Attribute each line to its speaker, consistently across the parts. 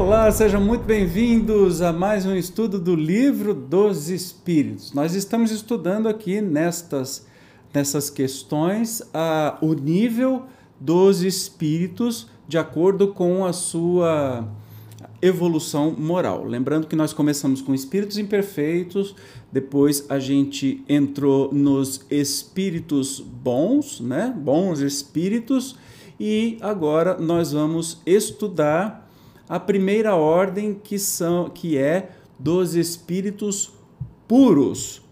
Speaker 1: Olá, sejam muito bem-vindos a mais um estudo do Livro dos Espíritos. Nós estamos estudando aqui nestas, nessas questões a, o nível dos espíritos de acordo com a sua evolução moral. Lembrando que nós começamos com espíritos imperfeitos, depois a gente entrou nos espíritos bons, né? Bons espíritos, e agora nós vamos estudar a primeira ordem que são que é dos espíritos puros.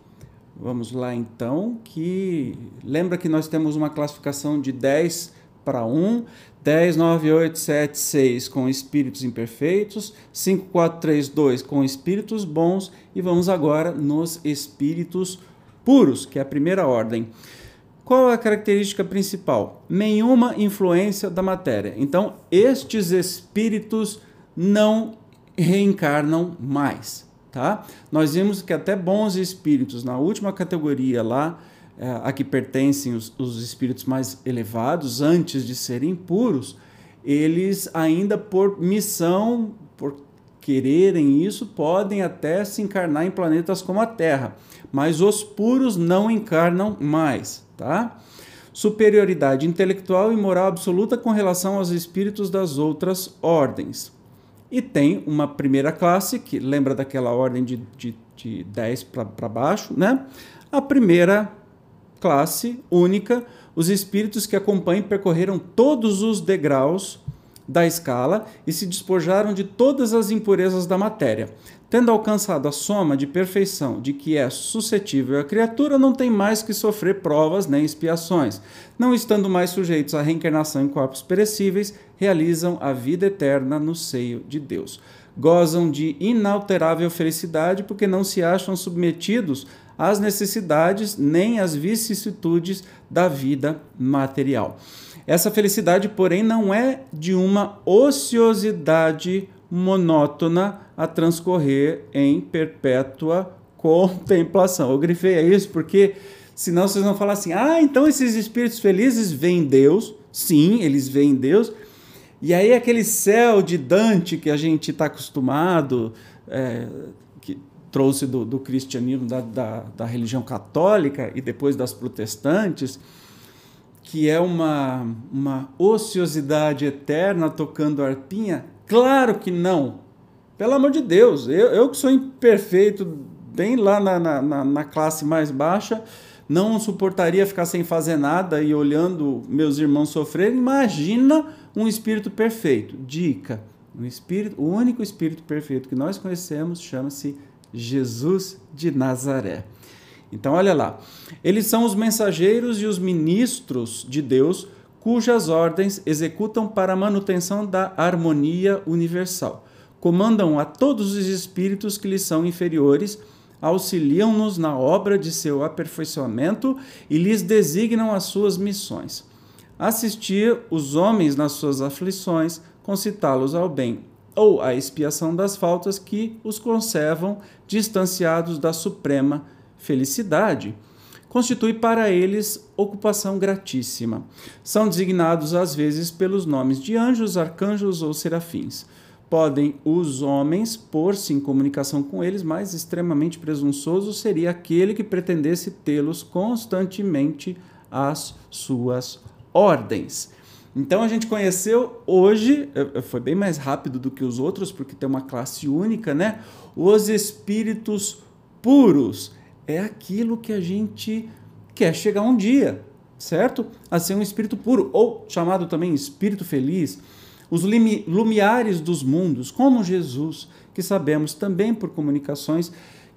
Speaker 1: Vamos lá então, que lembra que nós temos uma classificação de 10 para 1, 10, 9, 8, 7, 6 com espíritos imperfeitos, 5, 4, 3, 2 com espíritos bons e vamos agora nos espíritos puros, que é a primeira ordem. Qual é a característica principal? Nenhuma influência da matéria. Então, estes espíritos não reencarnam mais, tá? Nós vimos que até bons espíritos, na última categoria lá, é, a que pertencem os, os espíritos mais elevados, antes de serem puros, eles ainda por missão, por quererem isso, podem até se encarnar em planetas como a Terra, mas os puros não encarnam mais, tá? Superioridade intelectual e moral absoluta com relação aos espíritos das outras ordens. E tem uma primeira classe, que lembra daquela ordem de, de, de 10 para baixo, né? A primeira classe única, os espíritos que acompanham percorreram todos os degraus da escala e se despojaram de todas as impurezas da matéria. Tendo alcançado a soma de perfeição de que é suscetível a criatura, não tem mais que sofrer provas nem expiações. Não estando mais sujeitos à reencarnação em corpos perecíveis, realizam a vida eterna no seio de Deus. Gozam de inalterável felicidade porque não se acham submetidos às necessidades nem às vicissitudes da vida material. Essa felicidade, porém, não é de uma ociosidade monótona a transcorrer em perpétua contemplação. Eu grifei isso porque senão vocês vão falar assim: ah, então esses espíritos felizes veem Deus. Sim, eles veem Deus. E aí aquele céu de Dante que a gente está acostumado, é, que trouxe do, do cristianismo, da, da, da religião católica e depois das protestantes, que é uma, uma ociosidade eterna tocando arpinha, Claro que não. Pelo amor de Deus, eu, eu que sou imperfeito, bem lá na, na, na classe mais baixa, não suportaria ficar sem fazer nada e olhando meus irmãos sofrerem. Imagina um espírito perfeito. Dica: um espírito, o único espírito perfeito que nós conhecemos chama-se Jesus de Nazaré. Então, olha lá. Eles são os mensageiros e os ministros de Deus cujas ordens executam para a manutenção da harmonia universal. Comandam a todos os espíritos que lhes são inferiores, auxiliam-nos na obra de seu aperfeiçoamento e lhes designam as suas missões. Assistir os homens nas suas aflições, concitá-los ao bem ou à expiação das faltas que os conservam distanciados da suprema felicidade constitui para eles ocupação gratíssima. São designados às vezes pelos nomes de anjos, arcanjos ou serafins. Podem os homens pôr-se em comunicação com eles, mas extremamente presunçoso seria aquele que pretendesse tê-los constantemente às suas ordens. Então a gente conheceu hoje, eh, foi bem mais rápido do que os outros, porque tem uma classe única, né? Os espíritos puros é aquilo que a gente quer chegar um dia, certo? A ser um espírito puro, ou chamado também espírito feliz. Os lumiares dos mundos, como Jesus, que sabemos também por comunicações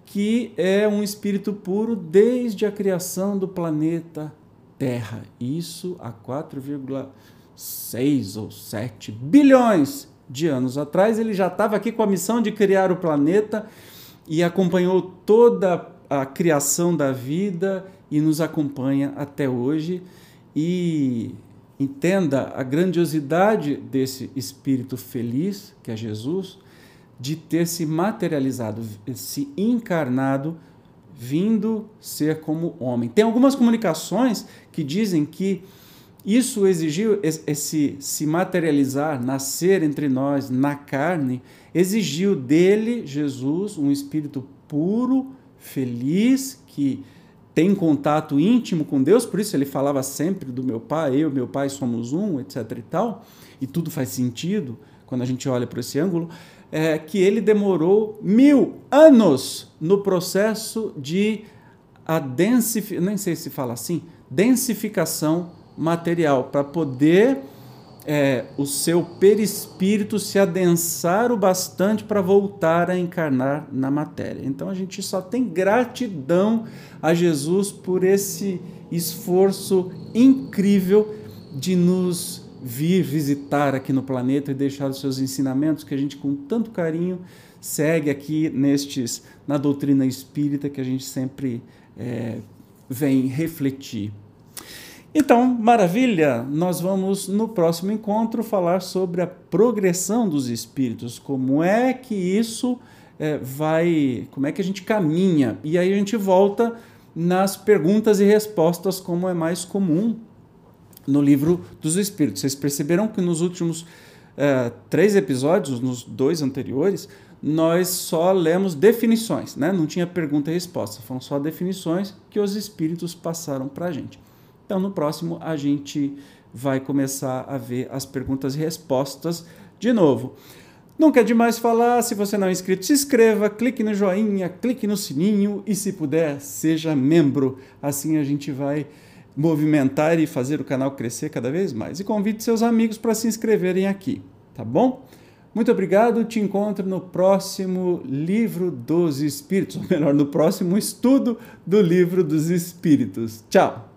Speaker 1: que é um espírito puro desde a criação do planeta Terra. Isso há 4,6 ou 7 bilhões de anos atrás. Ele já estava aqui com a missão de criar o planeta e acompanhou toda a criação da vida e nos acompanha até hoje. E entenda a grandiosidade desse espírito feliz, que é Jesus, de ter se materializado, se encarnado, vindo ser como homem. Tem algumas comunicações que dizem que isso exigiu esse se materializar, nascer entre nós na carne, exigiu dele, Jesus, um espírito puro, feliz, que tem contato íntimo com Deus, por isso ele falava sempre do meu pai, eu e meu pai somos um, etc e tal, e tudo faz sentido quando a gente olha por esse ângulo, é que ele demorou mil anos no processo de a densificação, nem sei se fala assim, densificação material, para poder é, o seu perispírito se adensar o bastante para voltar a encarnar na matéria. Então a gente só tem gratidão a Jesus por esse esforço incrível de nos vir visitar aqui no planeta e deixar os seus ensinamentos que a gente com tanto carinho segue aqui nestes na doutrina espírita que a gente sempre é, vem refletir. Então, maravilha! Nós vamos no próximo encontro falar sobre a progressão dos espíritos, como é que isso é, vai, como é que a gente caminha. E aí a gente volta nas perguntas e respostas, como é mais comum no livro dos espíritos. Vocês perceberam que nos últimos é, três episódios, nos dois anteriores, nós só lemos definições, né? não tinha pergunta e resposta, foram só definições que os espíritos passaram para a gente. Então, no próximo, a gente vai começar a ver as perguntas e respostas de novo. Nunca é demais falar, se você não é inscrito, se inscreva, clique no joinha, clique no sininho e, se puder, seja membro. Assim a gente vai movimentar e fazer o canal crescer cada vez mais. E convide seus amigos para se inscreverem aqui, tá bom? Muito obrigado, te encontro no próximo Livro dos Espíritos, ou melhor, no próximo estudo do Livro dos Espíritos. Tchau!